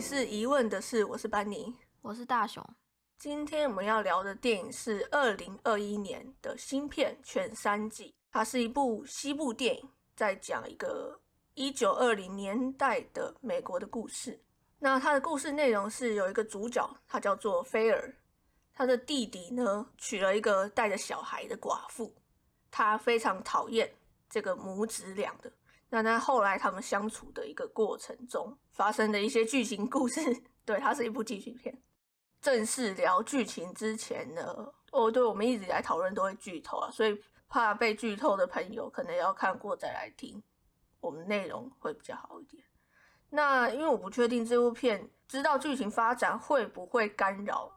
里是疑问的是，我是班尼，我是大雄。今天我们要聊的电影是二零二一年的新片《全三季》，它是一部西部电影，在讲一个一九二零年代的美国的故事。那它的故事内容是有一个主角，他叫做菲尔，他的弟弟呢娶了一个带着小孩的寡妇，他非常讨厌这个母子俩的。那在后来他们相处的一个过程中发生的一些剧情故事，对，它是一部剧情片。正式聊剧情之前呢，哦，对，我们一直来讨论都会剧透啊，所以怕被剧透的朋友可能要看过再来听，我们内容会比较好一点。那因为我不确定这部片知道剧情发展会不会干扰，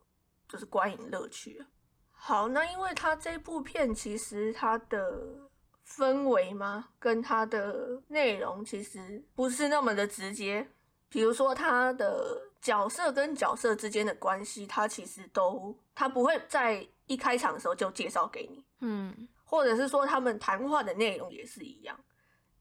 就是观影乐趣。好，那因为它这部片其实它的。氛围吗？跟它的内容其实不是那么的直接。比如说，他的角色跟角色之间的关系，他其实都他不会在一开场的时候就介绍给你，嗯，或者是说他们谈话的内容也是一样，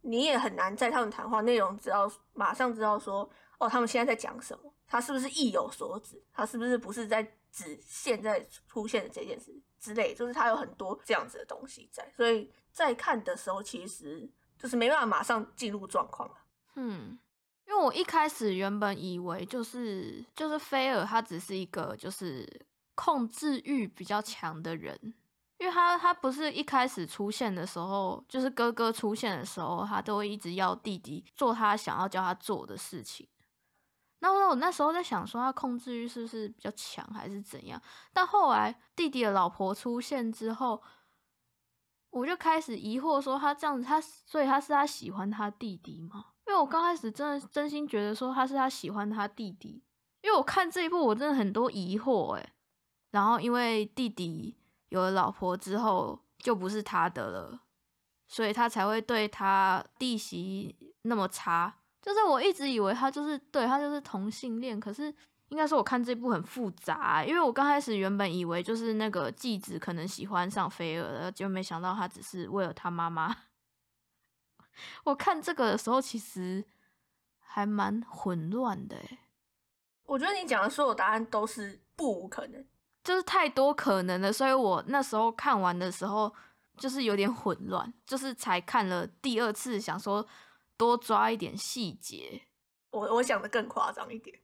你也很难在他们谈话内容知道马上知道说，哦，他们现在在讲什么，他是不是意有所指，他是不是不是在只现在出现的这件事。之类，就是它有很多这样子的东西在，所以在看的时候，其实就是没办法马上进入状况嗯，因为我一开始原本以为就是就是菲尔他只是一个就是控制欲比较强的人，因为他他不是一开始出现的时候，就是哥哥出现的时候，他都会一直要弟弟做他想要叫他做的事情。那我那时候在想，说他控制欲是不是比较强，还是怎样？但后来弟弟的老婆出现之后，我就开始疑惑，说他这样子，他所以他是他喜欢他弟弟吗？因为我刚开始真的真心觉得说他是他喜欢他弟弟，因为我看这一部我真的很多疑惑诶。然后因为弟弟有了老婆之后就不是他的了，所以他才会对他弟媳那么差。就是我一直以为他就是对他就是同性恋，可是应该说我看这部很复杂，因为我刚开始原本以为就是那个继子可能喜欢上菲尔，就没想到他只是为了他妈妈。我看这个的时候其实还蛮混乱的，我觉得你讲的所有答案都是不无可能，就是太多可能了，所以我那时候看完的时候就是有点混乱，就是才看了第二次想说。多抓一点细节，我我想的更夸张一点，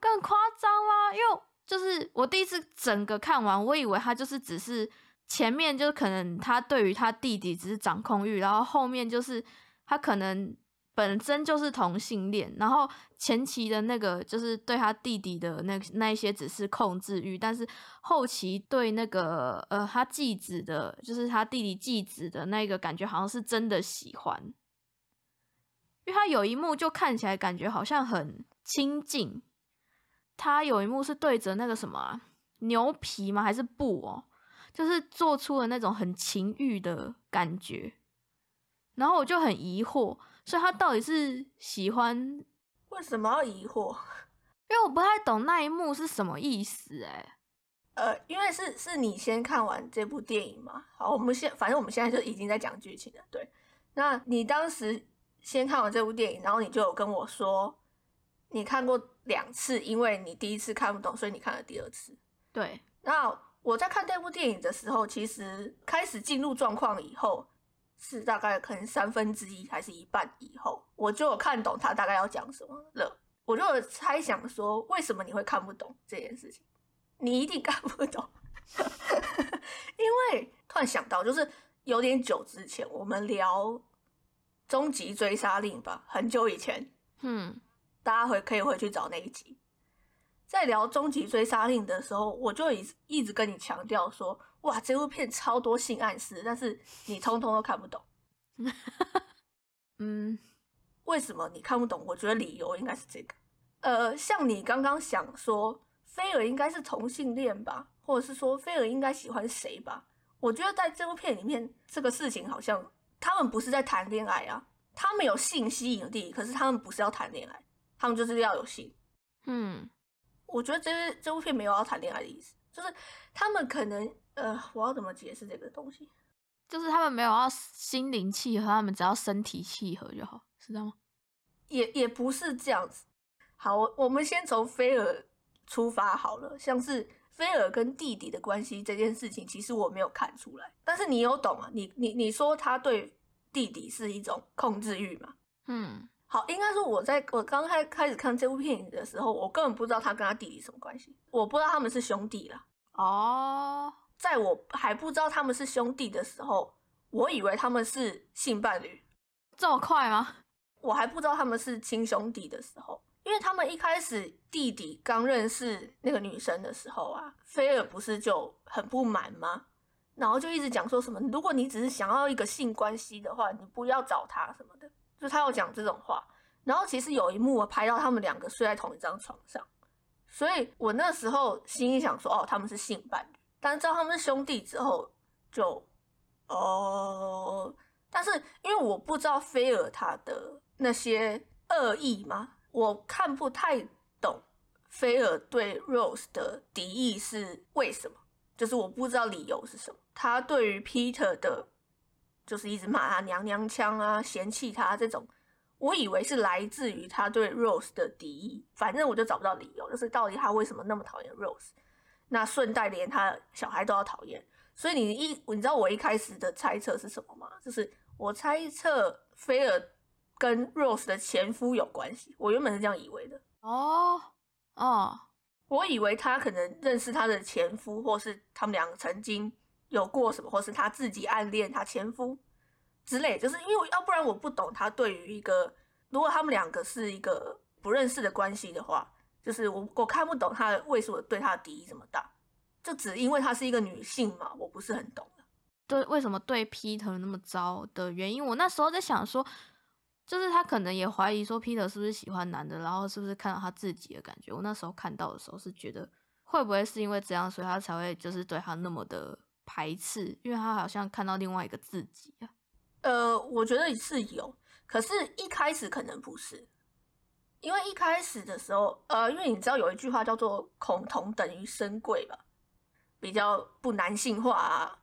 更夸张吗？因为就是我第一次整个看完，我以为他就是只是前面就是可能他对于他弟弟只是掌控欲，然后后面就是他可能本身就是同性恋，然后前期的那个就是对他弟弟的那那一些只是控制欲，但是后期对那个呃他继子的，就是他弟弟继子的那个感觉，好像是真的喜欢。因为他有一幕就看起来感觉好像很亲近，他有一幕是对着那个什么牛皮吗？还是布哦？就是做出了那种很情欲的感觉，然后我就很疑惑，所以他到底是喜欢？为什么要疑惑？因为我不太懂那一幕是什么意思哎。呃，因为是是你先看完这部电影嘛。好，我们现反正我们现在就已经在讲剧情了。对，那你当时。先看完这部电影，然后你就有跟我说，你看过两次，因为你第一次看不懂，所以你看了第二次。对。那我在看这部电影的时候，其实开始进入状况以后，是大概可能三分之一还是一半以后，我就有看懂他大概要讲什么了。我就有猜想说，为什么你会看不懂这件事情？你一定看不懂，因为突然想到，就是有点久之前我们聊。终极追杀令吧，很久以前，嗯，大家回可以回去找那一集。在聊终极追杀令的时候，我就一一直跟你强调说，哇，这部片超多性暗示，但是你通通都看不懂。嗯，为什么你看不懂？我觉得理由应该是这个。呃，像你刚刚想说，菲尔应该是同性恋吧，或者是说菲尔应该喜欢谁吧？我觉得在这部片里面，这个事情好像。他们不是在谈恋爱啊，他们有性吸引力，可是他们不是要谈恋爱，他们就是要有性。嗯，我觉得这这部片没有要谈恋爱的意思，就是他们可能呃，我要怎么解释这个东西？就是他们没有要心灵契合，他们只要身体契合就好，是这样吗？也也不是这样子，好，我我们先从菲尔出发好了，像是菲尔跟弟弟的关系这件事情，其实我没有看出来，但是你有懂啊？你你你说他对弟弟是一种控制欲嘛？嗯，好，应该说我在我刚开开始看这部电影的时候，我根本不知道他跟他弟弟什么关系，我不知道他们是兄弟啦。哦，在我还不知道他们是兄弟的时候，我以为他们是性伴侣，这么快吗？我还不知道他们是亲兄弟的时候，因为他们一开始弟弟刚认识那个女生的时候啊，菲尔不是就很不满吗？然后就一直讲说什么，如果你只是想要一个性关系的话，你不要找他什么的，就他有讲这种话。然后其实有一幕我拍到他们两个睡在同一张床上，所以我那时候心里想说，哦，他们是性伴侣。但知道他们是兄弟之后，就哦，但是因为我不知道菲尔他的那些恶意嘛，我看不太懂菲尔对 Rose 的敌意是为什么，就是我不知道理由是什么。他对于 Peter 的，就是一直骂他娘娘腔啊，嫌弃他这种，我以为是来自于他对 Rose 的敌意，反正我就找不到理由，就是到底他为什么那么讨厌 Rose。那顺带连他小孩都要讨厌，所以你一你知道我一开始的猜测是什么吗？就是我猜测菲尔跟 Rose 的前夫有关系，我原本是这样以为的。哦，哦，我以为他可能认识他的前夫，或是他们两个曾经有过什么，或是他自己暗恋他前夫之类。就是因为要不然我不懂他对于一个如果他们两个是一个不认识的关系的话。就是我我看不懂他为什么对他的敌意这么大，就只因为她是一个女性嘛，我不是很懂对，为什么对 Peter 那么糟的原因？我那时候在想说，就是他可能也怀疑说 Peter 是不是喜欢男的，然后是不是看到他自己的感觉。我那时候看到的时候是觉得，会不会是因为这样，所以他才会就是对他那么的排斥？因为他好像看到另外一个自己啊。呃，我觉得是有，可是一开始可能不是。因为一开始的时候，呃，因为你知道有一句话叫做“恐同等于深贵”吧，比较不男性化啊，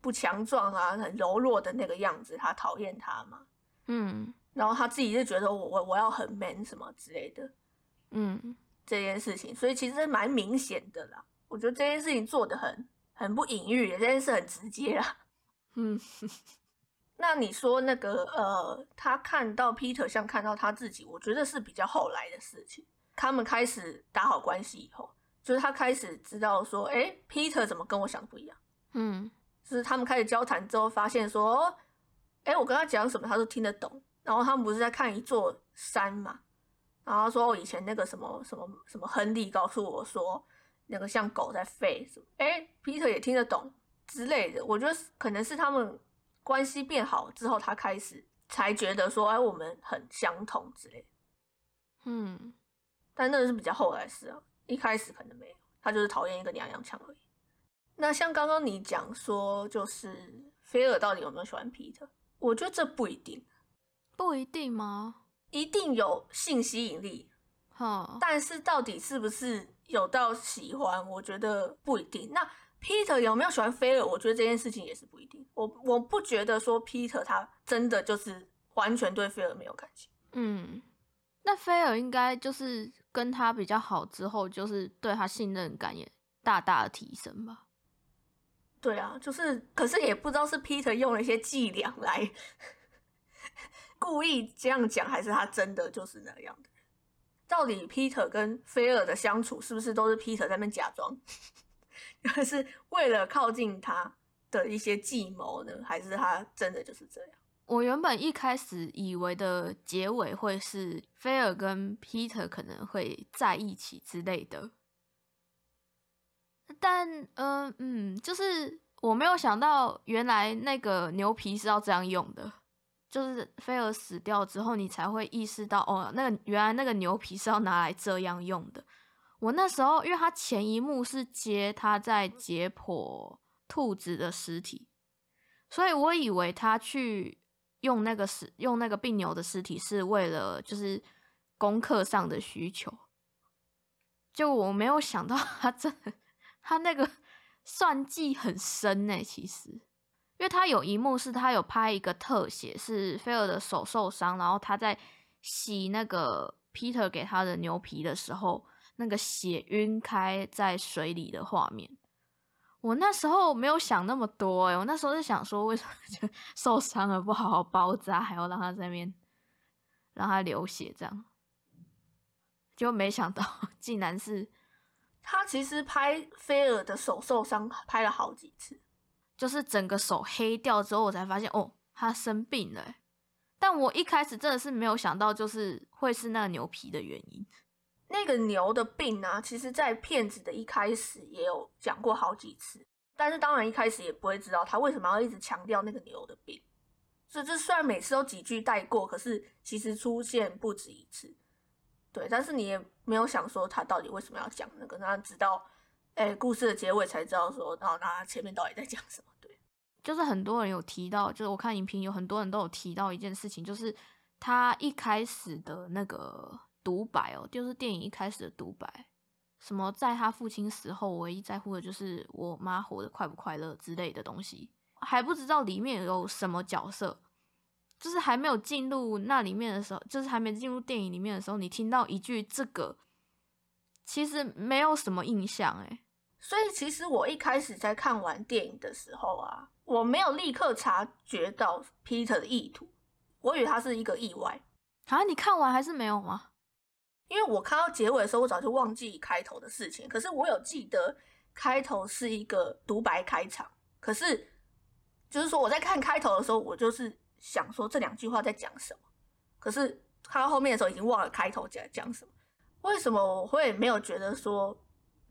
不强壮啊，很柔弱的那个样子，他讨厌他嘛，嗯，然后他自己就觉得我我我要很 man 什么之类的，嗯，这件事情，所以其实蛮明显的啦。我觉得这件事情做的很很不隐喻，这件事很直接啊，嗯。那你说那个呃，他看到 Peter 像看到他自己，我觉得是比较后来的事情。他们开始打好关系以后，就是他开始知道说，哎，Peter 怎么跟我想的不一样？嗯，就是他们开始交谈之后，发现说，哎，我跟他讲什么，他都听得懂。然后他们不是在看一座山嘛？然后说，以前那个什么什么什么亨利告诉我说，那个像狗在吠什么？哎，Peter 也听得懂之类的。我觉得可能是他们。关系变好之后，他开始才觉得说，哎，我们很相同之类。嗯，但那个是比较后来事啊，一开始可能没有，他就是讨厌一个娘娘腔而已。那像刚刚你讲说，就是菲尔到底有没有喜欢皮特？我觉得这不一定，不一定吗？一定有性吸引力，哈，但是到底是不是有到喜欢，我觉得不一定。那。Peter 有没有喜欢菲尔？我觉得这件事情也是不一定。我我不觉得说 Peter 他真的就是完全对菲尔没有感情。嗯，那菲尔应该就是跟他比较好之后，就是对他信任感也大大的提升吧。对啊，就是，可是也不知道是 Peter 用了一些伎俩来故意这样讲，还是他真的就是那样的。到底 Peter 跟菲尔的相处是不是都是 Peter 在那假装？还是为了靠近他的一些计谋呢，还是他真的就是这样？我原本一开始以为的结尾会是菲尔跟 Peter 可能会在一起之类的，但嗯嗯，就是我没有想到原来那个牛皮是要这样用的，就是菲尔死掉之后，你才会意识到哦，那个原来那个牛皮是要拿来这样用的。我那时候，因为他前一幕是接他在解剖兔子的尸体，所以我以为他去用那个尸用那个病牛的尸体是为了就是功课上的需求，就我没有想到他这他那个算计很深呢。其实，因为他有一幕是他有拍一个特写，是菲尔的手受伤，然后他在洗那个。Peter 给他的牛皮的时候，那个血晕开在水里的画面。我那时候没有想那么多哎，我那时候是想说，为什么就 受伤了不好好包扎，还要让他在那边让他流血这样？就没想到竟然是他其实拍菲尔的手受伤拍了好几次，就是整个手黑掉之后，我才发现哦，他生病了。但我一开始真的是没有想到，就是会是那个牛皮的原因。那个牛的病呢，其实，在片子的一开始也有讲过好几次，但是当然一开始也不会知道他为什么要一直强调那个牛的病。这这虽然每次都几句带过，可是其实出现不止一次。对，但是你也没有想说他到底为什么要讲那个，那直到哎故事的结尾才知道说，然后他前面到底在讲什么。对，就是很多人有提到，就是我看影评有很多人都有提到一件事情，就是他一开始的那个。独白哦，就是电影一开始的独白，什么在他父亲死后，唯一在乎的就是我妈活得快不快乐之类的东西，还不知道里面有什么角色，就是还没有进入那里面的时候，就是还没进入电影里面的时候，你听到一句这个，其实没有什么印象诶。所以其实我一开始在看完电影的时候啊，我没有立刻察觉到 Peter 的意图，我以为他是一个意外啊，你看完还是没有吗？因为我看到结尾的时候，我早就忘记开头的事情。可是我有记得开头是一个独白开场。可是就是说我在看开头的时候，我就是想说这两句话在讲什么。可是看到后面的时候，已经忘了开头在讲什么。为什么我会没有觉得说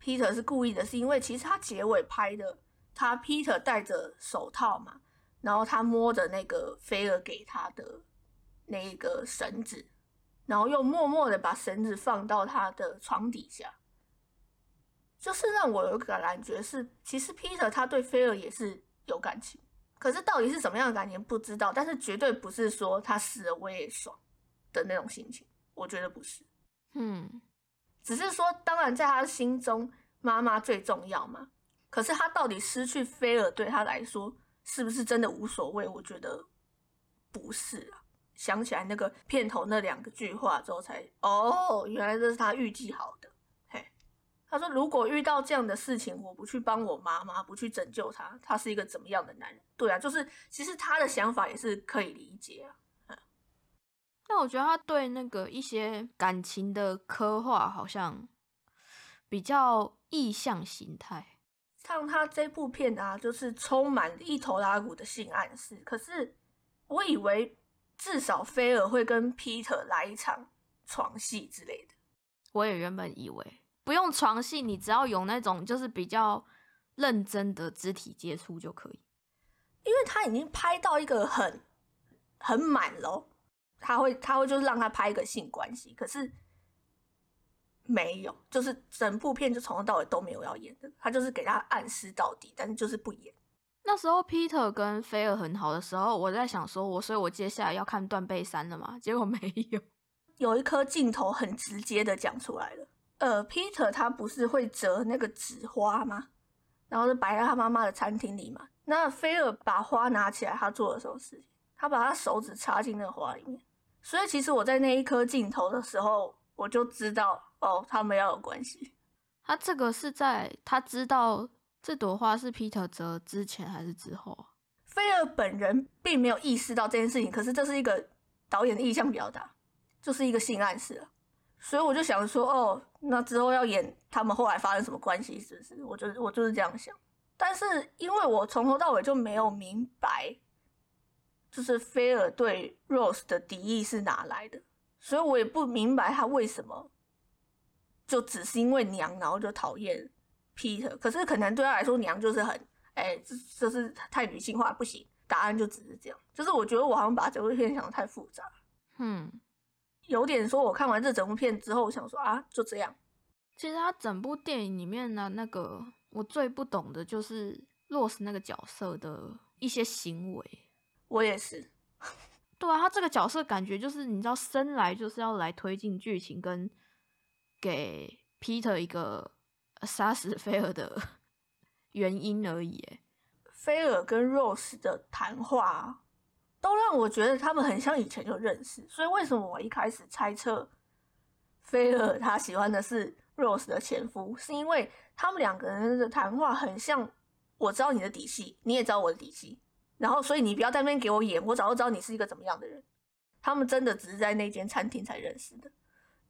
Peter 是故意的？是因为其实他结尾拍的，他 Peter 戴着手套嘛，然后他摸着那个菲尔给他的那个绳子。然后又默默的把绳子放到他的床底下，就是让我有个感觉是，其实 Peter 他对菲尔也是有感情，可是到底是什么样的感情不知道，但是绝对不是说他死了我也爽的那种心情，我觉得不是，嗯，只是说当然在他心中妈妈最重要嘛，可是他到底失去菲尔对他来说是不是真的无所谓？我觉得不是啊。想起来那个片头那两个句话之后，才哦，原来这是他预计好的。嘿，他说如果遇到这样的事情，我不去帮我妈妈，不去拯救他，他是一个怎么样的男人？对啊，就是其实他的想法也是可以理解啊。那我觉得他对那个一些感情的刻画，好像比较意象形态。像他这部片啊，就是充满一头拉骨的性暗示。可是我以为。至少菲尔会跟 Peter 来一场床戏之类的。我也原本以为不用床戏，你只要有那种就是比较认真的肢体接触就可以。因为他已经拍到一个很很满喽，他会他会就是让他拍一个性关系，可是没有，就是整部片就从头到尾都没有要演的，他就是给他暗示到底，但是就是不演。那时候 Peter 跟菲尔很好的时候，我在想说，我所以，我接下来要看断背山了嘛？结果没有，有一颗镜头很直接的讲出来了。呃，Peter 他不是会折那个纸花吗？然后就摆在他妈妈的餐厅里嘛。那菲尔把花拿起来，他做了什么事情？他把他手指插进那个花里面。所以其实我在那一颗镜头的时候，我就知道哦，他们要有关系。他这个是在他知道。这朵花是 Peter 折之前还是之后？菲尔本人并没有意识到这件事情，可是这是一个导演的意向表达，就是一个性暗示所以我就想说，哦，那之后要演他们后来发生什么关系，是不是？我就我就是这样想。但是因为我从头到尾就没有明白，就是菲尔对 Rose 的敌意是哪来的，所以我也不明白他为什么就只是因为娘，然后就讨厌。Peter，可是可能对他来说，娘就是很，哎，这这是太女性化，不行。答案就只是这样，就是我觉得我好像把整部片想的太复杂，嗯，有点说，我看完这整部片之后，我想说啊，就这样。其实他整部电影里面呢，那个我最不懂的就是 Rose 那个角色的一些行为。我也是。对啊，他这个角色感觉就是你知道，生来就是要来推进剧情，跟给 Peter 一个。杀死 菲尔的原因而已。菲尔跟 Rose 的谈话都让我觉得他们很像以前就认识，所以为什么我一开始猜测菲尔他喜欢的是 Rose 的前夫，是因为他们两个人的谈话很像。我知道你的底细，你也知道我的底细，然后所以你不要在那边给我演，我早就知道你是一个怎么样的人。他们真的只是在那间餐厅才认识的，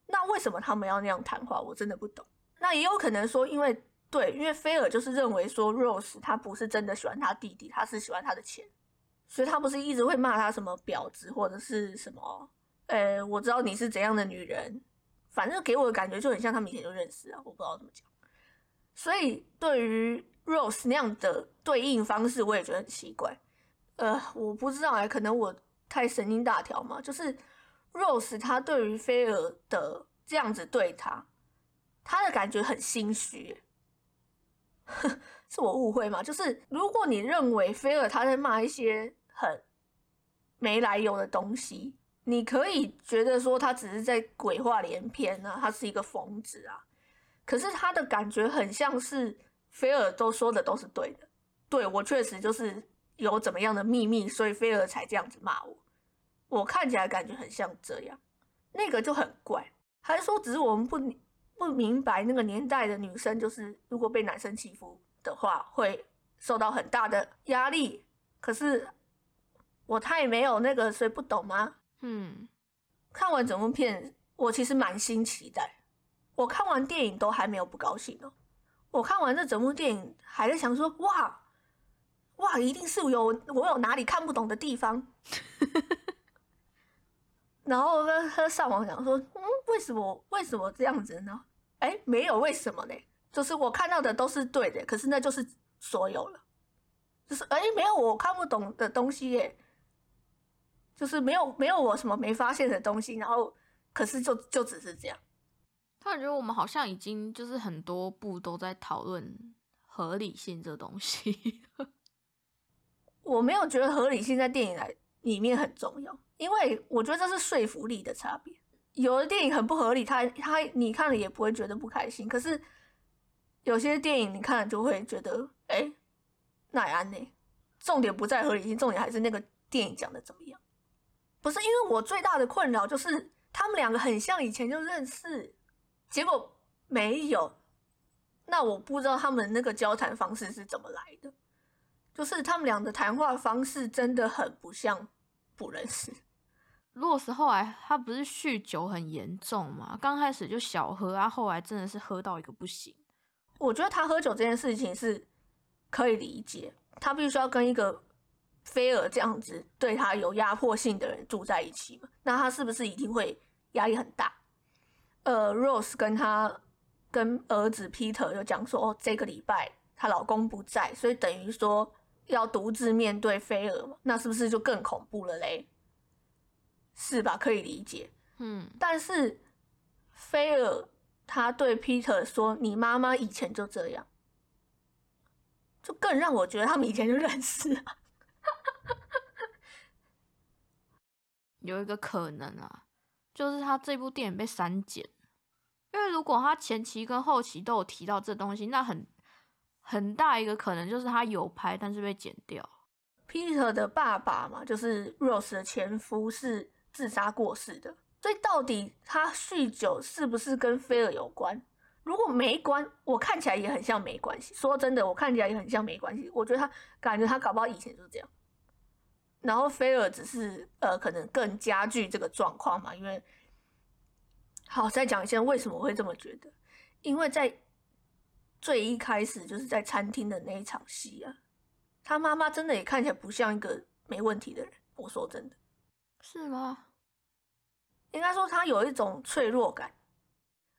那为什么他们要那样谈话？我真的不懂。那也有可能说，因为对，因为菲尔就是认为说 Rose 他不是真的喜欢他弟弟，他是喜欢他的钱，所以他不是一直会骂他什么婊子或者是什么。呃，我知道你是怎样的女人，反正给我的感觉就很像他们以前就认识啊，我不知道怎么讲。所以对于 Rose 那样的对应方式，我也觉得很奇怪。呃，我不知道哎，可能我太神经大条嘛。就是 Rose 他对于菲尔的这样子对他，他的感觉很心虚。是我误会吗？就是如果你认为菲尔他在骂一些很没来由的东西。你可以觉得说他只是在鬼话连篇啊，他是一个疯子啊。可是他的感觉很像是菲尔都说的都是对的，对我确实就是有怎么样的秘密，所以菲儿才这样子骂我。我看起来感觉很像这样，那个就很怪。还是说只是我们不不明白那个年代的女生，就是如果被男生欺负的话，会受到很大的压力。可是我太没有那个，所以不懂吗？嗯，看完整部片，我其实满心期待。我看完电影都还没有不高兴哦。我看完这整部电影，还在想说：哇哇，一定是有我有哪里看不懂的地方。然后跟他上网讲说：嗯，为什么为什么这样子呢？哎，没有为什么呢？就是我看到的都是对的，可是那就是所有了。就是哎，没有我看不懂的东西耶。就是没有没有我什么没发现的东西，然后可是就就只是这样。他感觉我们好像已经就是很多部都在讨论合理性这东西。我没有觉得合理性在电影来里面很重要，因为我觉得这是说服力的差别。有的电影很不合理，他他你看了也不会觉得不开心。可是有些电影你看了就会觉得，哎，奈安呢？重点不在合理性，重点还是那个电影讲的怎么样。不是因为我最大的困扰就是他们两个很像以前就认识，结果没有，那我不知道他们那个交谈方式是怎么来的，就是他们俩的谈话方式真的很不像不认识。洛斯后来他不是酗酒很严重嘛，刚开始就小喝啊，后来真的是喝到一个不行。我觉得他喝酒这件事情是可以理解，他必须要跟一个。菲尔这样子对他有压迫性的人住在一起嘛？那他是不是一定会压力很大？呃，Rose 跟他跟儿子 Peter 就讲说，哦，这个礼拜她老公不在，所以等于说要独自面对菲尔嘛？那是不是就更恐怖了嘞？是吧？可以理解。嗯，但是菲尔他对 Peter 说：“你妈妈以前就这样。”就更让我觉得他们以前就认识了。有一个可能啊，就是他这部电影被删减，因为如果他前期跟后期都有提到这东西，那很很大一个可能就是他有拍，但是被剪掉。Peter 的爸爸嘛，就是 Rose 的前夫是自杀过世的，所以到底他酗酒是不是跟菲尔有关？如果没关，我看起来也很像没关系。说真的，我看起来也很像没关系。我觉得他感觉他搞不好以前就是这样。然后菲尔只是呃，可能更加剧这个状况嘛，因为好再讲一下为什么会这么觉得，因为在最一开始就是在餐厅的那一场戏啊，他妈妈真的也看起来不像一个没问题的人，我说真的，是吗？应该说他有一种脆弱感。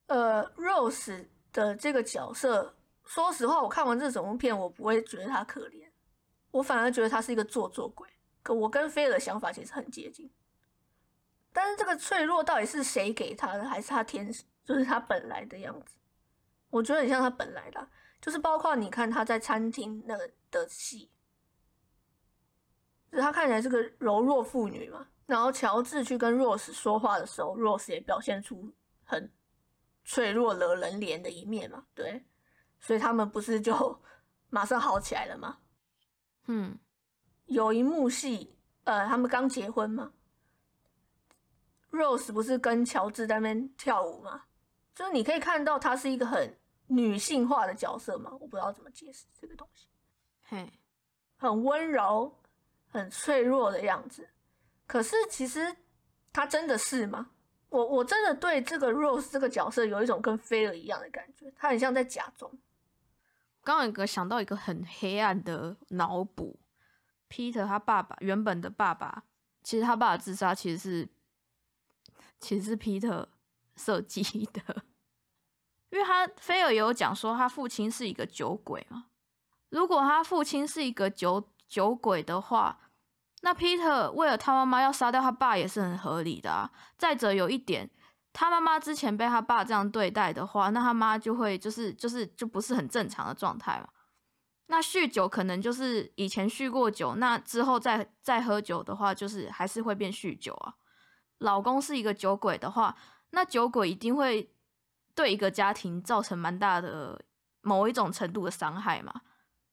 呃，Rose 的这个角色，说实话，我看完这整部片，我不会觉得他可怜，我反而觉得他是一个做作鬼。可我跟菲尔的想法其实很接近，但是这个脆弱到底是谁给他的，还是他天生就是他本来的样子？我觉得很像他本来的，就是包括你看他在餐厅那个的戏，就是他看起来是个柔弱妇女嘛。然后乔治去跟 Rose 说话的时候，Rose 也表现出很脆弱惹人怜的一面嘛。对，所以他们不是就 马上好起来了吗？嗯。有一幕戏，呃，他们刚结婚嘛 Rose 不是跟乔治在那边跳舞吗？就是你可以看到她是一个很女性化的角色嘛，我不知道怎么解释这个东西，嘿，很温柔、很脆弱的样子。可是其实她真的是吗？我我真的对这个 Rose 这个角色有一种跟菲尔一样的感觉，她很像在假装。刚刚有个想到一个很黑暗的脑补，Peter 他爸爸原本的爸爸，其实他爸爸自杀其实是其实是 Peter 设计 的，因为他菲尔有讲说他父亲是一个酒鬼嘛，如果他父亲是一个酒酒鬼的话，那 Peter 为了他妈妈要杀掉他爸也是很合理的啊。再者有一点。他妈妈之前被他爸这样对待的话，那他妈就会就是就是就不是很正常的状态嘛。那酗酒可能就是以前酗过酒，那之后再再喝酒的话，就是还是会变酗酒啊。老公是一个酒鬼的话，那酒鬼一定会对一个家庭造成蛮大的某一种程度的伤害嘛。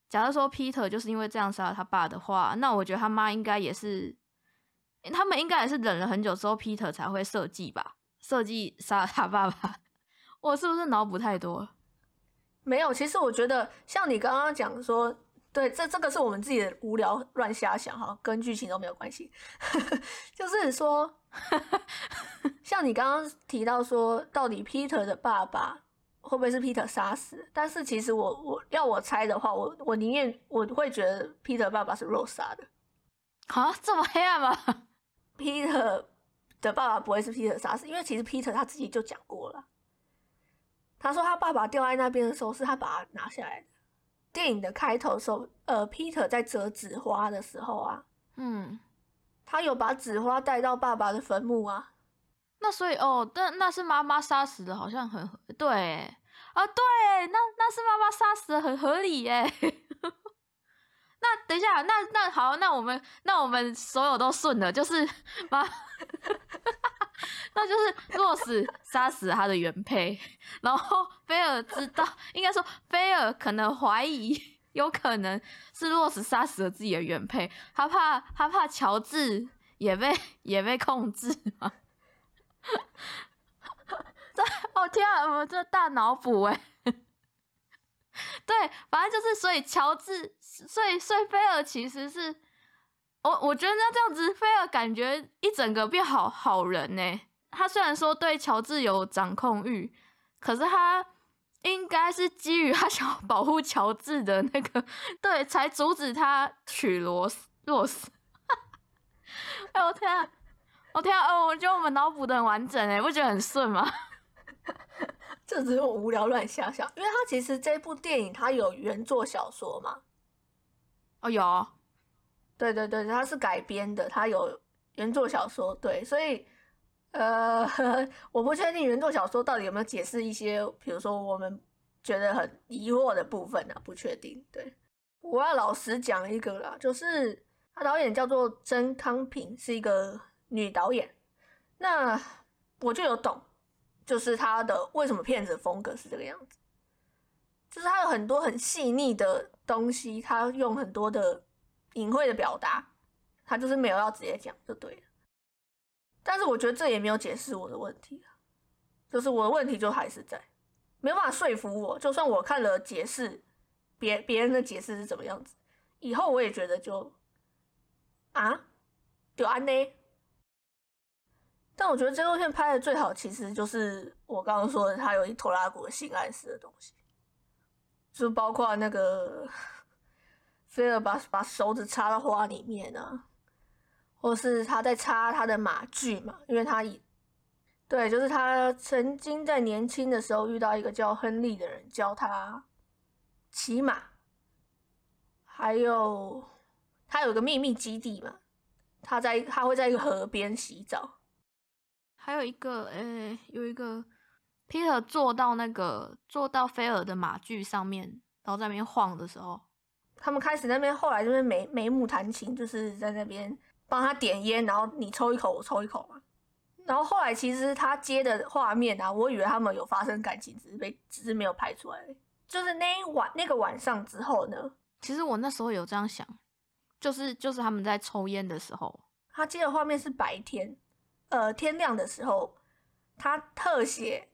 假如说 Peter 就是因为这样杀了他爸的话，那我觉得他妈应该也是，他们应该也是忍了很久之后，Peter 才会设计吧。设计杀了他爸爸，我是不是脑补太多？没有，其实我觉得像你刚刚讲说，对，这这个是我们自己的无聊乱瞎想哈，跟剧情都没有关系。就是说，像你刚刚提到说，到底 Peter 的爸爸会不会是 Peter 杀死？但是其实我我要我猜的话，我我宁愿我会觉得 Peter 爸爸是 Rose 杀的。啊，这么黑暗吗？Peter。的爸爸不会是 Peter 杀死，因为其实 Peter 他自己就讲过了，他说他爸爸掉在那边的时候是他把他拿下来的。电影的开头时候，呃，Peter 在折纸花的时候啊，嗯，他有把纸花带到爸爸的坟墓啊。那所以哦，那那是妈妈杀死的，好像很对啊，对，那那是妈妈杀死的，很合理耶。那等一下，那那好，那我们那我们所有都顺了，就是 妈。那就是洛斯杀死他的原配，然后菲尔知道，应该说菲尔可能怀疑，有可能是洛斯杀死了自己的原配，他怕他怕乔治也被也被控制嘛。这哦天啊，我这大脑补哎，对，反正就是所以乔治，所以所以菲尔其实是。我我觉得那这样子，菲尔感觉一整个变好好人呢。他虽然说对乔治有掌控欲，可是他应该是基于他想要保护乔治的那个，对，才阻止他娶罗斯罗斯。哎我天啊，我天啊！哦，我觉得我们脑补的很完整哎，不觉得很顺吗？这只是我无聊乱想想，因为他其实这部电影他有原作小说嘛。哦，有。对对对，它是改编的，它有原作小说，对，所以呃，我不确定原作小说到底有没有解释一些，比如说我们觉得很疑惑的部分呢？不确定。对，我要老实讲一个啦，就是他导演叫做曾康平，是一个女导演，那我就有懂，就是他的为什么片子风格是这个样子，就是他有很多很细腻的东西，他用很多的。隐晦的表达，他就是没有要直接讲就对了。但是我觉得这也没有解释我的问题啊，就是我的问题就还是在，没有办法说服我。就算我看了解释，别别人的解释是怎么样子，以后我也觉得就啊，就安呢。但我觉得这部片拍的最好，其实就是我刚刚说的，他有一拖拉古的性暗示的东西，就包括那个。菲尔把把手指插到花里面啊，或是他在插他的马具嘛，因为他以对，就是他曾经在年轻的时候遇到一个叫亨利的人教他骑马，还有他有个秘密基地嘛，他在他会在一个河边洗澡，还有一个诶，有一个 Peter 坐到那个坐到菲尔的马具上面，然后在那边晃的时候。他们开始那边，后来就是眉眉目弹琴，就是在那边帮他点烟，然后你抽一口，我抽一口嘛。然后后来其实他接的画面啊，我以为他们有发生感情，只是被只是没有拍出来。就是那一晚那个晚上之后呢，其实我那时候有这样想，就是就是他们在抽烟的时候，他接的画面是白天，呃天亮的时候，他特写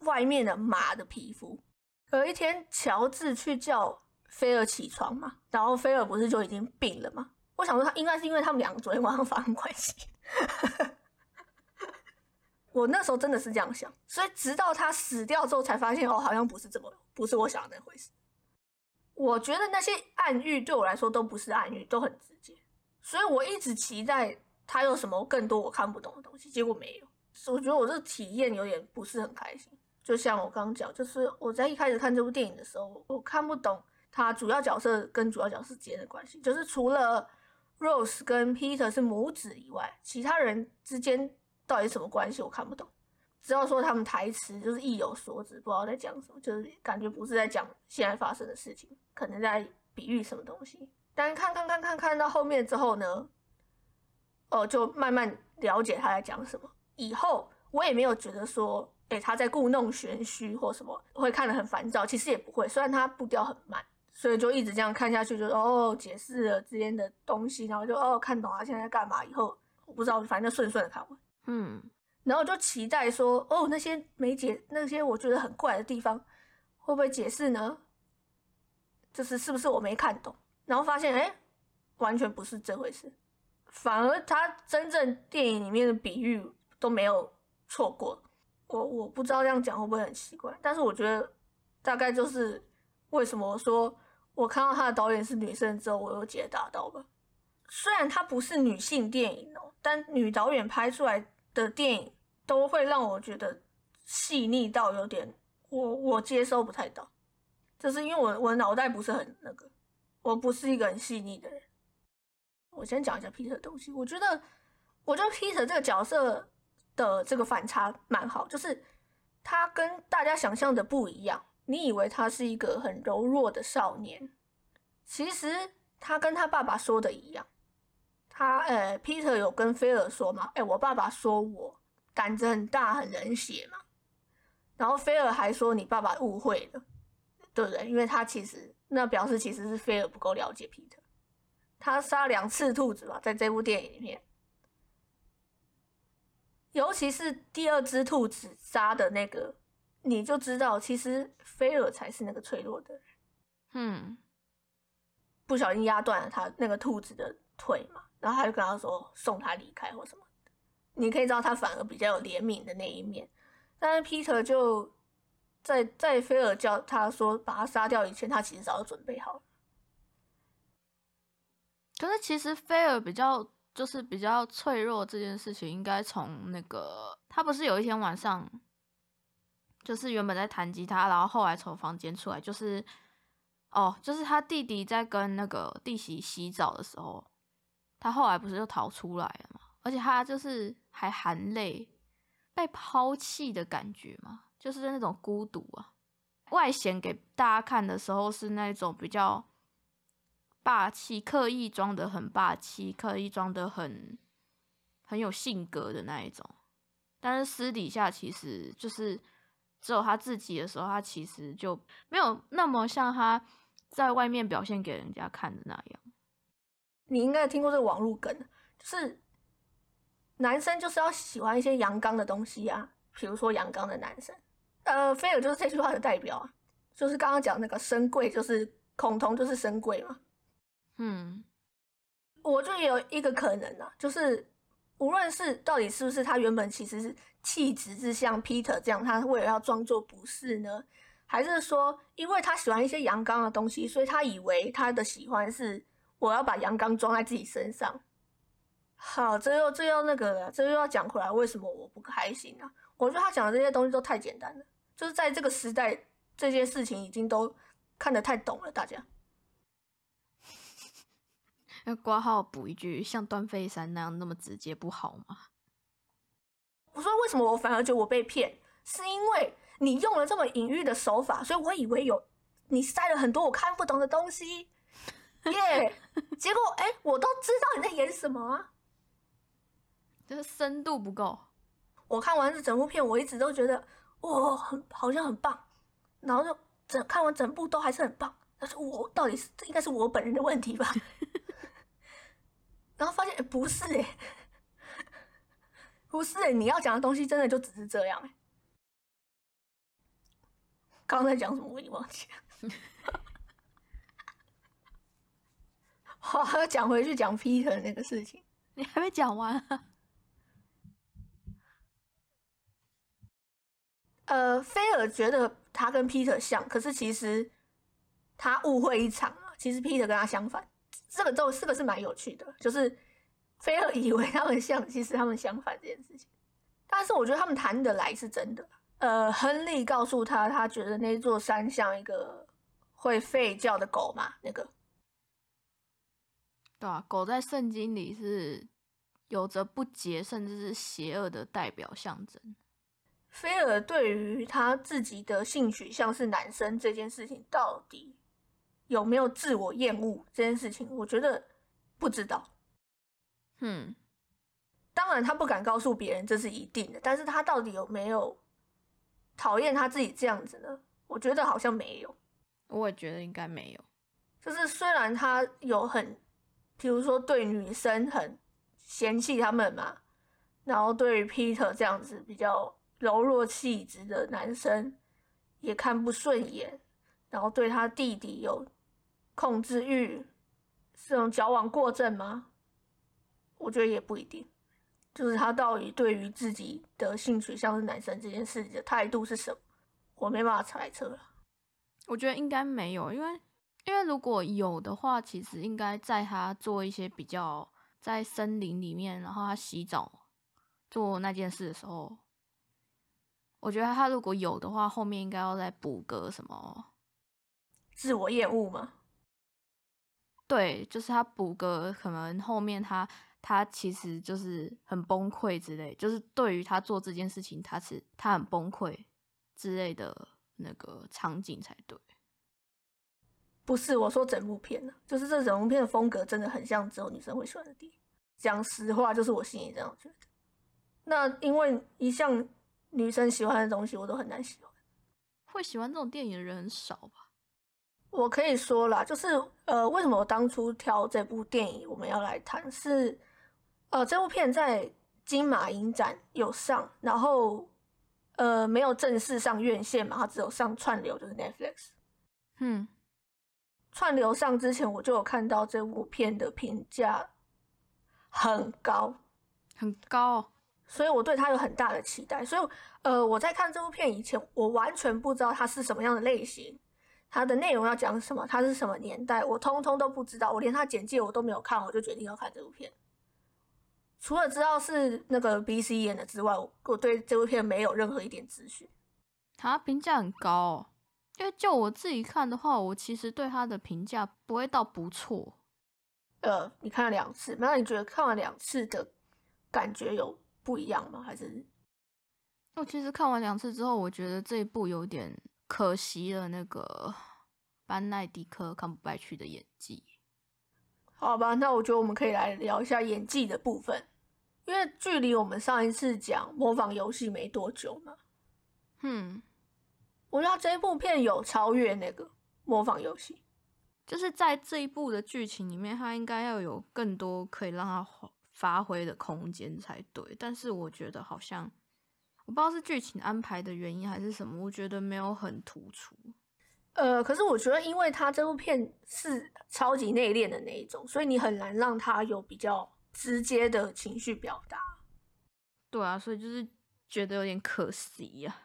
外面的马的皮肤。有一天，乔治去叫菲尔起床嘛，然后菲尔不是就已经病了吗？我想说他应该是因为他们两个昨天晚上发生关系。我那时候真的是这样想，所以直到他死掉之后才发现，哦，好像不是这么，不是我想的那回事。我觉得那些暗喻对我来说都不是暗喻，都很直接，所以我一直期待他有什么更多我看不懂的东西，结果没有。我觉得我这体验有点不是很开心。就像我刚刚讲，就是我在一开始看这部电影的时候，我看不懂他主要角色跟主要角色之间的关系，就是除了 Rose 跟 Peter 是母子以外，其他人之间到底什么关系我看不懂。只要说他们台词就是意有所指，不知道在讲什么，就是感觉不是在讲现在发生的事情，可能在比喻什么东西。但看看看看看到后面之后呢，哦，就慢慢了解他在讲什么。以后我也没有觉得说，哎，他在故弄玄虚或什么，会看得很烦躁。其实也不会，虽然他步调很慢，所以就一直这样看下去，就哦，解释了之间的东西，然后就哦，看懂他现在在干嘛。以后我不知道，反正顺顺的看完，嗯。然后就期待说，哦，那些没解，那些我觉得很怪的地方，会不会解释呢？就是是不是我没看懂？然后发现，哎，完全不是这回事，反而他真正电影里面的比喻都没有错过。我我不知道这样讲会不会很奇怪，但是我觉得大概就是为什么说我看到他的导演是女生之后，我有解答到吧。虽然它不是女性电影哦，但女导演拍出来。的电影都会让我觉得细腻到有点我我接收不太到，就是因为我我脑袋不是很那个，我不是一个很细腻的人。我先讲一下 Peter 的东西，我觉得我觉得 Peter 这个角色的这个反差蛮好，就是他跟大家想象的不一样。你以为他是一个很柔弱的少年，其实他跟他爸爸说的一样。他呃，Peter 有跟菲尔说嘛？哎，我爸爸说我胆子很大，很冷血嘛。然后菲尔还说你爸爸误会了，对不对？因为他其实那表示其实是菲尔不够了解 Peter。他杀两次兔子吧，在这部电影里面，尤其是第二只兔子杀的那个，你就知道其实菲尔才是那个脆弱的人。嗯，不小心压断了他那个兔子的腿嘛。然后他就跟他说送他离开或什么的，你可以知道他反而比较有怜悯的那一面。但是 Peter 就在在菲尔叫他说把他杀掉以前，他其实早就准备好了。可是其实菲尔比较就是比较脆弱这件事情，应该从那个他不是有一天晚上，就是原本在弹吉他，然后后来从房间出来，就是哦，就是他弟弟在跟那个弟媳洗澡的时候。他后来不是就逃出来了吗？而且他就是还含泪，被抛弃的感觉嘛，就是那种孤独啊。外显给大家看的时候是那种比较霸气，刻意装的很霸气，刻意装的很很有性格的那一种。但是私底下其实就是只有他自己的时候，他其实就没有那么像他在外面表现给人家看的那样。你应该听过这个网络梗，就是男生就是要喜欢一些阳刚的东西啊，比如说阳刚的男生。呃，菲尔就是这句话的代表啊，就是刚刚讲那个深贵，就是孔同就是深贵嘛。嗯，我就有一个可能啊，就是无论是到底是不是他原本其实是气质是像 Peter 这样，他为了要装作不是呢，还是说因为他喜欢一些阳刚的东西，所以他以为他的喜欢是。我要把阳刚装在自己身上，好，这又这又那个了，这又要讲回来，为什么我不开心啊？我觉得他讲的这些东西都太简单了，就是在这个时代，这些事情已经都看得太懂了。大家要挂号补一句，像段飞山那样那么直接不好吗？我说为什么我反而觉得我被骗，是因为你用了这么隐喻的手法，所以我以为有你塞了很多我看不懂的东西。耶！结果哎，我都知道你在演什么啊，就是深度不够。我看完这整部片，我一直都觉得哇，很好像很棒，然后就整看完整部都还是很棒。但是我到底是应该是我本人的问题吧？然后发现不是哎，不是，你要讲的东西真的就只是这样。刚刚在讲什么？我已经忘记了。好，要讲回去讲 Peter 那个事情，你还没讲完。呃，菲尔觉得他跟 Peter 像，可是其实他误会一场啊。其实 Peter 跟他相反，这个都这个是蛮有趣的，就是菲尔以为他们像，其实他们相反这件事情。但是我觉得他们谈得来是真的。呃，亨利告诉他，他觉得那座山像一个会吠叫的狗嘛，那个。对啊，狗在圣经里是有着不洁甚至是邪恶的代表象征。菲尔对于他自己的性取向是男生这件事情，到底有没有自我厌恶这件事情，我觉得不知道。嗯，当然他不敢告诉别人这是一定的，但是他到底有没有讨厌他自己这样子呢？我觉得好像没有。我也觉得应该没有。就是虽然他有很，比如说对女生很嫌弃他们嘛，然后对于 Peter 这样子比较。柔弱气质的男生也看不顺眼，然后对他弟弟有控制欲，是种矫枉过正吗？我觉得也不一定。就是他到底对于自己的性取向是男生这件事的态度是什么，我没办法猜测了。我觉得应该没有，因为因为如果有的话，其实应该在他做一些比较在森林里面，然后他洗澡做那件事的时候。我觉得他如果有的话，后面应该要再补个什么自我厌恶吗？对，就是他补个可能后面他他其实就是很崩溃之类，就是对于他做这件事情，他是他很崩溃之类的那个场景才对。不是我说整部片呢，就是这整部片的风格真的很像只有女生会喜欢的电影。讲实话，就是我心里这样觉得。那因为一向。女生喜欢的东西我都很难喜欢，会喜欢这种电影的人很少吧？我可以说啦，就是呃，为什么我当初挑这部电影我们要来谈是，呃，这部片在金马影展有上，然后呃没有正式上院线嘛，它只有上串流，就是 Netflix。嗯，串流上之前我就有看到这部片的评价很高，很高。所以我对他有很大的期待，所以呃，我在看这部片以前，我完全不知道它是什么样的类型，它的内容要讲什么，它是什么年代，我通通都不知道，我连它简介我都没有看，我就决定要看这部片。除了知道是那个 B C 演的之外，我对这部片没有任何一点资讯。它评价很高，因为就我自己看的话，我其实对它的评价不会到不错。呃，你看了两次，那你觉得看完两次的感觉有？不一样吗？还是我其实看完两次之后，我觉得这一部有点可惜了。那个班奈迪克·康普拜区的演技，好吧，那我觉得我们可以来聊一下演技的部分，因为距离我们上一次讲模仿游戏没多久嘛。嗯，我知道这一部片有超越那个模仿游戏，就是在这一部的剧情里面，它应该要有更多可以让它。发挥的空间才对，但是我觉得好像我不知道是剧情安排的原因还是什么，我觉得没有很突出。呃，可是我觉得，因为他这部片是超级内敛的那一种，所以你很难让他有比较直接的情绪表达。对啊，所以就是觉得有点可惜呀。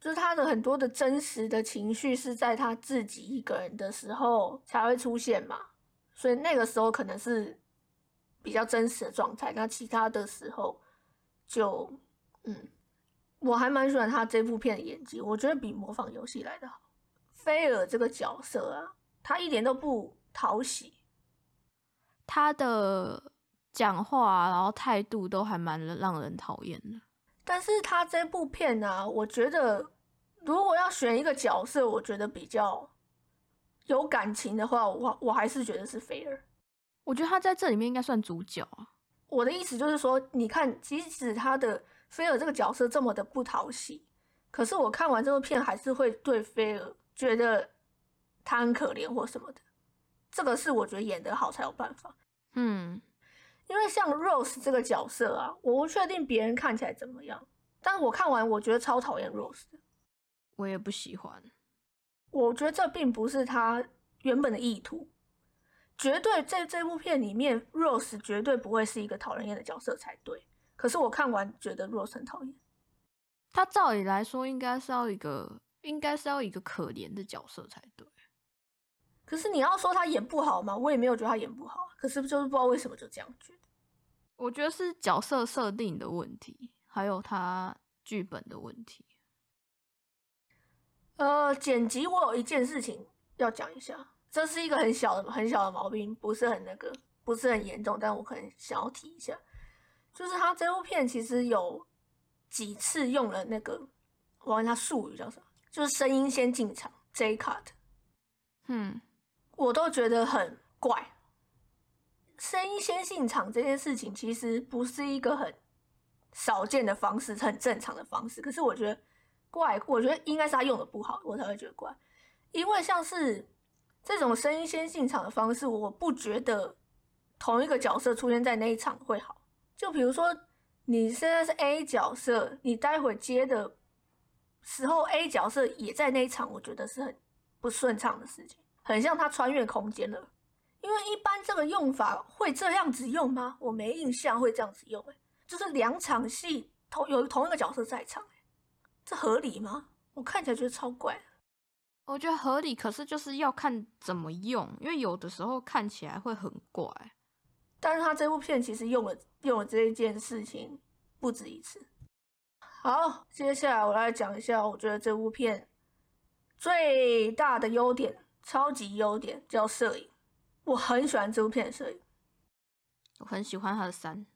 就是他的很多的真实的情绪是在他自己一个人的时候才会出现嘛，所以那个时候可能是。比较真实的状态，那其他的时候就嗯，我还蛮喜欢他这部片的演技，我觉得比模仿游戏来的好。菲尔这个角色啊，他一点都不讨喜，他的讲话然后态度都还蛮让人讨厌的。但是他这部片呢，我觉得如果要选一个角色，我觉得比较有感情的话，我我还是觉得是菲尔。我觉得他在这里面应该算主角啊。我的意思就是说，你看，即使他的菲尔这个角色这么的不讨喜，可是我看完这部片还是会对菲尔觉得他很可怜或什么的。这个是我觉得演得好才有办法。嗯，因为像 Rose 这个角色啊，我不确定别人看起来怎么样，但是我看完我觉得超讨厌 Rose 的。我也不喜欢。我觉得这并不是他原本的意图，绝对在这部片里面，Rose 绝对不会是一个讨人厌的角色才对。可是我看完觉得 Rose 很讨厌。他照理来说应该是要一个，应该是要一个可怜的角色才对。可是你要说他演不好吗？我也没有觉得他演不好，可是就是不知道为什么就这样觉得。我觉得是角色设定的问题，还有他剧本的问题。呃，剪辑我有一件事情要讲一下，这是一个很小的、很小的毛病，不是很那个，不是很严重，但我可能想要提一下，就是他这部片其实有几次用了那个，我问他术语叫什么，就是声音先进场 J cut，嗯，我都觉得很怪。声音先进场这件事情其实不是一个很少见的方式，是很正常的方式，可是我觉得。怪，我觉得应该是他用的不好，我才会觉得怪。因为像是这种声音先进场的方式，我不觉得同一个角色出现在那一场会好。就比如说，你现在是 A 角色，你待会接的时候，A 角色也在那一场，我觉得是很不顺畅的事情，很像他穿越空间了。因为一般这个用法会这样子用吗？我没印象会这样子用，哎，就是两场戏同有同一个角色在场。这合理吗？我看起来觉得超怪。我觉得合理，可是就是要看怎么用，因为有的时候看起来会很怪。但是他这部片其实用了用了这一件事情不止一次。好，接下来我来讲一下，我觉得这部片最大的优点，超级优点叫摄影。我很喜欢这部片的摄影，我很喜欢他的山。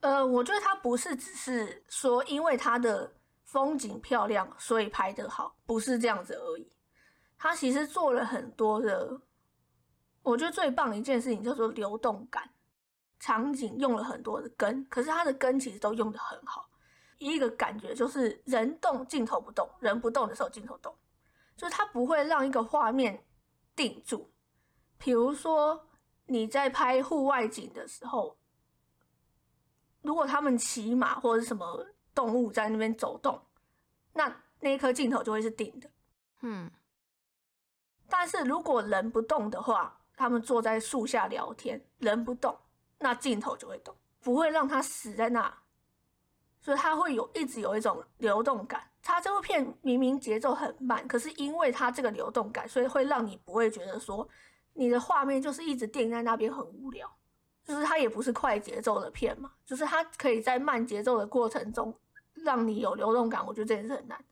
呃，我觉得他不是只是说因为他的。风景漂亮，所以拍得好，不是这样子而已。他其实做了很多的，我觉得最棒的一件事情叫做流动感。场景用了很多的根，可是它的根其实都用的很好。一个感觉就是人动镜头不动，人不动的时候镜头动，就是它不会让一个画面定住。比如说你在拍户外景的时候，如果他们骑马或者什么。动物在那边走动，那那一颗镜头就会是定的。嗯，但是如果人不动的话，他们坐在树下聊天，人不动，那镜头就会动，不会让他死在那，所以他会有一直有一种流动感。他这部片明明节奏很慢，可是因为他这个流动感，所以会让你不会觉得说你的画面就是一直定在那边很无聊。就是它也不是快节奏的片嘛，就是它可以在慢节奏的过程中。让你有流动感，我觉得这件事很难。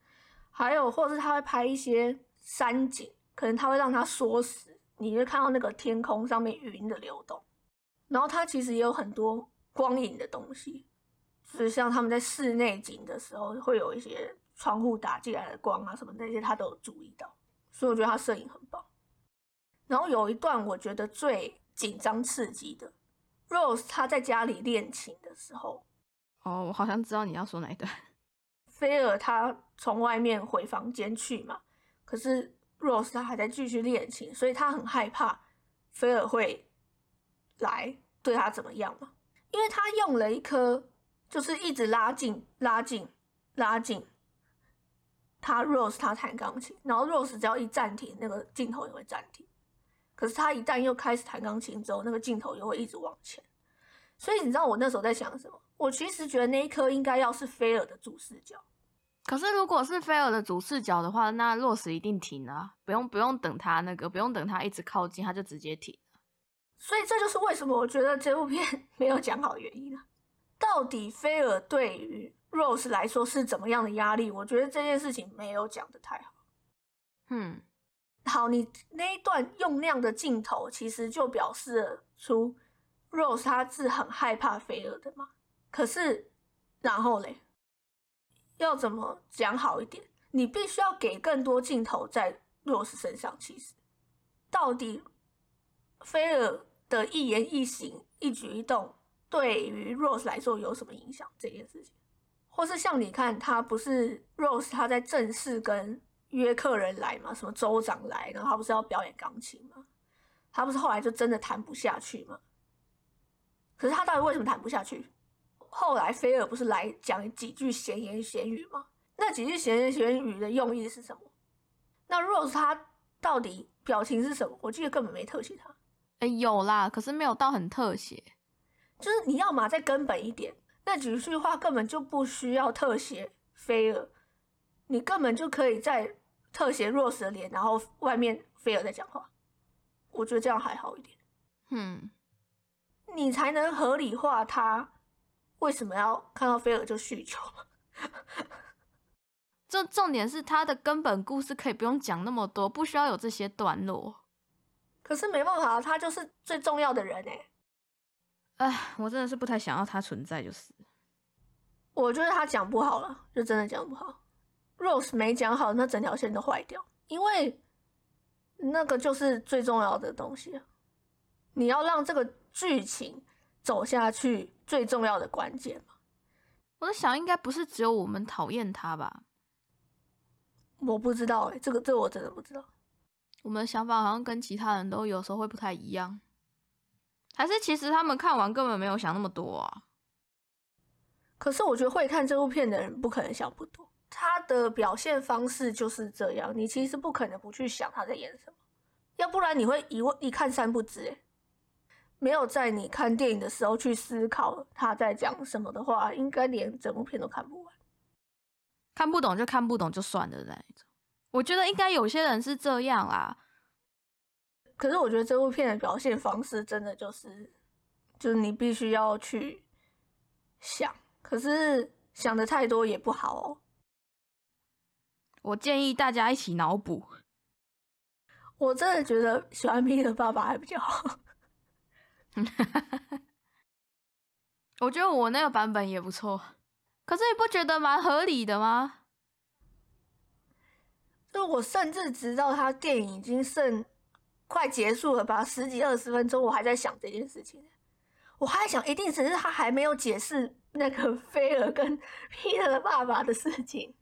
还有，或者是他会拍一些山景，可能他会让它缩时，你会看到那个天空上面云的流动。然后它其实也有很多光影的东西，就是像他们在室内景的时候，会有一些窗户打进来的光啊什么那些，他都有注意到。所以我觉得他摄影很棒。然后有一段我觉得最紧张刺激的，Rose 他在家里练琴的时候。哦，我好像知道你要说哪一段。菲尔他从外面回房间去嘛，可是 Rose 他还在继续练琴，所以他很害怕菲尔会来对他怎么样嘛。因为他用了一颗，就是一直拉近、拉近、拉近。他 Rose 他弹钢琴，然后 Rose 只要一暂停，那个镜头也会暂停。可是他一旦又开始弹钢琴之后，那个镜头又会一直往前。所以你知道我那时候在想什么？我其实觉得那一颗应该要是菲尔的主视角。可是如果是菲尔的主视角的话，那洛斯一定停啊，不用不用等他那个，不用等他一直靠近，他就直接停所以这就是为什么我觉得这部片没有讲好原因了。到底菲尔对于 Rose 来说是怎么样的压力？我觉得这件事情没有讲的太好。嗯，好，你那一段用那样的镜头，其实就表示出。Rose 他是很害怕菲尔的嘛？可是，然后嘞，要怎么讲好一点？你必须要给更多镜头在 Rose 身上。其实，到底菲尔的一言一行、一举一动，对于 Rose 来说有什么影响？这件事情，或是像你看，他不是 Rose 他在正式跟约客人来嘛？什么州长来，然后他不是要表演钢琴吗？他不是后来就真的弹不下去吗？可是他到底为什么弹不下去？后来菲尔不是来讲几句闲言闲语吗？那几句闲言闲语的用意是什么？那 Rose 他到底表情是什么？我记得根本没特写他。哎，有啦，可是没有到很特写。就是你要嘛再根本一点，那几句话根本就不需要特写菲尔，你根本就可以在特写 Rose 的脸，然后外面菲尔在讲话。我觉得这样还好一点。嗯，你才能合理化他为什么要看到菲尔就酗酒。重重点是他的根本故事可以不用讲那么多，不需要有这些段落。可是没办法，他就是最重要的人哎。哎，我真的是不太想要他存在，就是。我觉得他讲不好了，就真的讲不好。Rose 没讲好，那整条线都坏掉，因为那个就是最重要的东西。你要让这个剧情走下去，最重要的关键嘛。我在想，应该不是只有我们讨厌他吧？我不知道哎，这个这我真的不知道。我们的想法好像跟其他人都有时候会不太一样，还是其实他们看完根本没有想那么多啊？可是我觉得会看这部片的人不可能想不多，他的表现方式就是这样，你其实不可能不去想他在演什么，要不然你会一问一看三不知哎，没有在你看电影的时候去思考他在讲什么的话，应该连整部片都看不完。看不懂就看不懂就算了那一种，我觉得应该有些人是这样啦。可是我觉得这部片的表现方式真的就是，就是你必须要去想，可是想的太多也不好哦。我建议大家一起脑补。我真的觉得喜欢 P 的爸爸还比较好。我觉得我那个版本也不错。可是你不觉得蛮合理的吗？就我甚至直到他电影已经剩快结束了吧，十几二十分钟，我还在想这件事情。我还想，一定只是他还没有解释那个 菲尔跟皮特的爸爸的事情。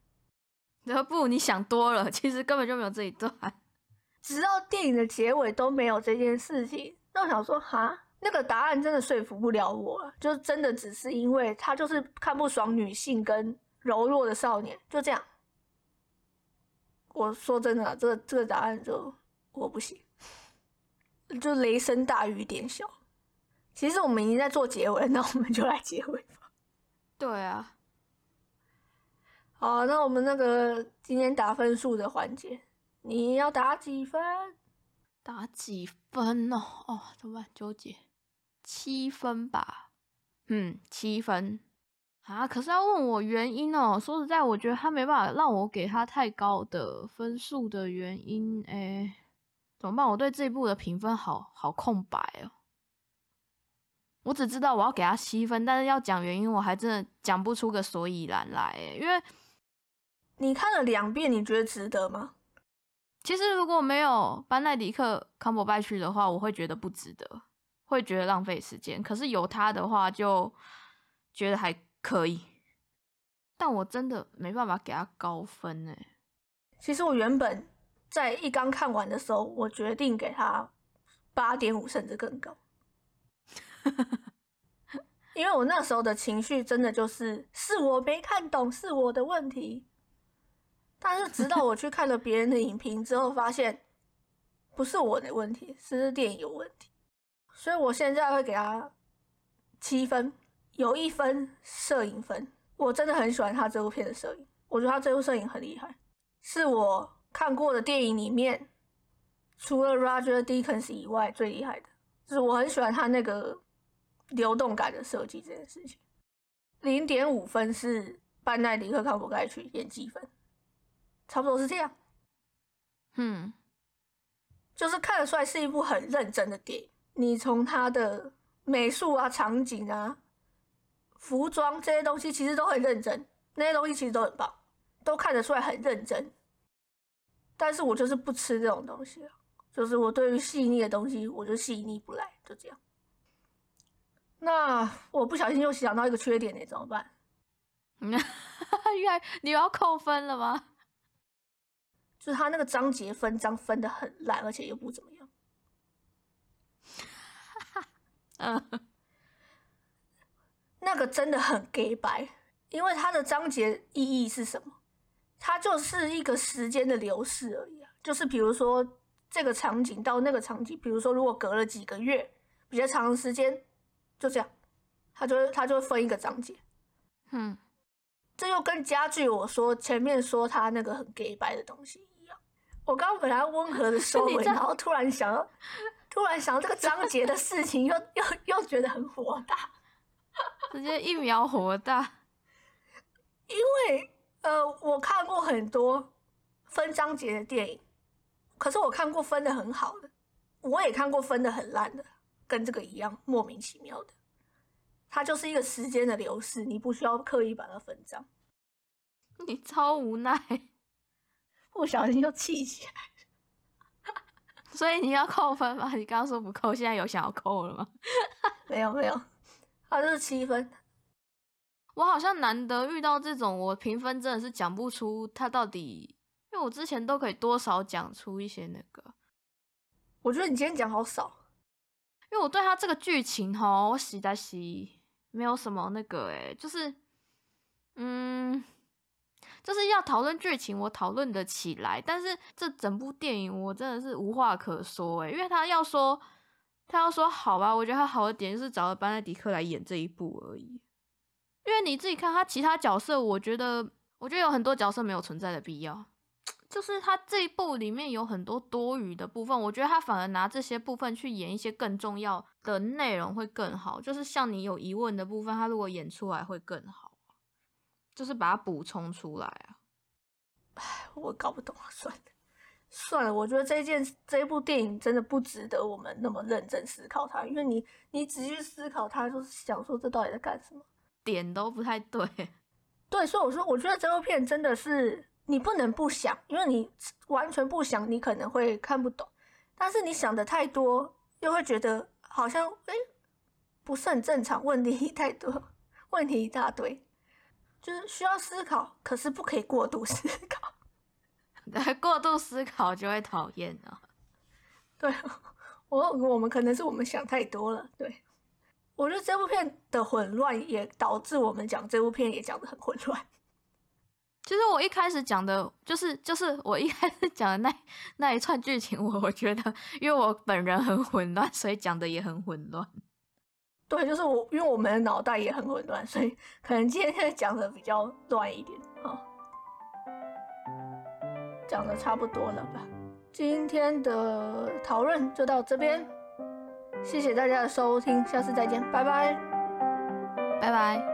然后不，你想多了，其实根本就没有这一段。直到电影的结尾都没有这件事情，那我想说，哈。那个答案真的说服不了我，就真的只是因为他就是看不爽女性跟柔弱的少年，就这样。我说真的，这个这个答案就我不行，就雷声大雨点小。其实我们已经在做结尾，那我们就来结尾吧。对啊。好，那我们那个今天打分数的环节，你要打几分？打几分哦？哦，怎么办？纠结。七分吧，嗯，七分啊。可是要问我原因哦，说实在，我觉得他没办法让我给他太高的分数的原因，哎，怎么办？我对这一部的评分好好空白哦。我只知道我要给他七分，但是要讲原因，我还真的讲不出个所以然来。因为你看了两遍，你觉得值得吗？其实如果没有班奈迪克康伯拜去的话，我会觉得不值得。会觉得浪费时间，可是有他的话就觉得还可以，但我真的没办法给他高分哎。其实我原本在一刚看完的时候，我决定给他八点五甚至更高，因为我那时候的情绪真的就是是我没看懂，是我的问题。但是直到我去看了别人的影评之后，发现不是我的问题，是电影有问题。所以我现在会给他七分，有一分摄影分。我真的很喜欢他这部片的摄影，我觉得他这部摄影很厉害，是我看过的电影里面除了 Roger Deakins 以外最厉害的。就是我很喜欢他那个流动感的设计这件事情。零点五分是班奈迪克康伯盖去演技分，差不多是这样。嗯，就是看得出来是一部很认真的电影。你从他的美术啊、场景啊、服装这些东西，其实都很认真。那些东西其实都很棒，都看得出来很认真。但是我就是不吃这种东西了，就是我对于细腻的东西，我就细腻不来，就这样。那我不小心又想到一个缺点呢，怎么办？原来你要扣分了吗？就是他那个章节分章分的很烂，而且又不怎么样。嗯，那个真的很 gay 白，因为它的章节意义是什么？它就是一个时间的流逝而已啊。就是比如说这个场景到那个场景，比如说如果隔了几个月比较长的时间，就这样，它就它就会分一个章节。嗯，这又跟家具我说前面说它那个很 gay 白的东西一样。我刚刚本来温和的收 尾，然后突然想要，突然想到这个章节的事情，又又又觉得很火大，直接一秒火大。因为呃，我看过很多分章节的电影，可是我看过分的很好的，我也看过分的很烂的，跟这个一样莫名其妙的。它就是一个时间的流逝，你不需要刻意把它分章。你超无奈，不小心又气起来。所以你要扣分吗？你刚刚说不扣，现在有想要扣了吗？没 有没有，他就是七分。我好像难得遇到这种，我评分真的是讲不出他到底，因为我之前都可以多少讲出一些那个。我觉得你今天讲好少，因为我对他这个剧情吼，我洗在洗，没有什么那个诶，就是，嗯，就是要讨论剧情，我讨论得起来，但是这整部电影我真的是无话可说诶，因为他要说，他要说好吧，我觉得他好的点就是找了班奈迪克来演这一部而已。因为你自己看他其他角色，我觉得，我觉得有很多角色没有存在的必要，就是他这一部里面有很多多余的部分，我觉得他反而拿这些部分去演一些更重要的内容会更好。就是像你有疑问的部分，他如果演出来会更好，就是把它补充出来啊。唉，我搞不懂啊，算了算了，我觉得这件这一部电影真的不值得我们那么认真思考它，因为你你仔细思考它，就是想说这到底在干什么。点都不太对，对，所以我说，我觉得这部片真的是你不能不想，因为你完全不想，你可能会看不懂；但是你想的太多，又会觉得好像哎不是很正常，问题太多，问题一大堆，就是需要思考，可是不可以过度思考。过度思考就会讨厌啊。对，我我们可能是我们想太多了，对。我觉得这部片的混乱也导致我们讲这部片也讲的很混乱。其 实我一开始讲的就是就是我一开始讲的那那一串剧情，我我觉得因为我本人很混乱，所以讲的也很混乱。对，就是我因为我们的脑袋也很混乱，所以 可能今天讲的比较乱一点啊。讲的差不多了吧？今天的讨论就到这边。谢谢大家的收听，下次再见，拜拜，拜拜。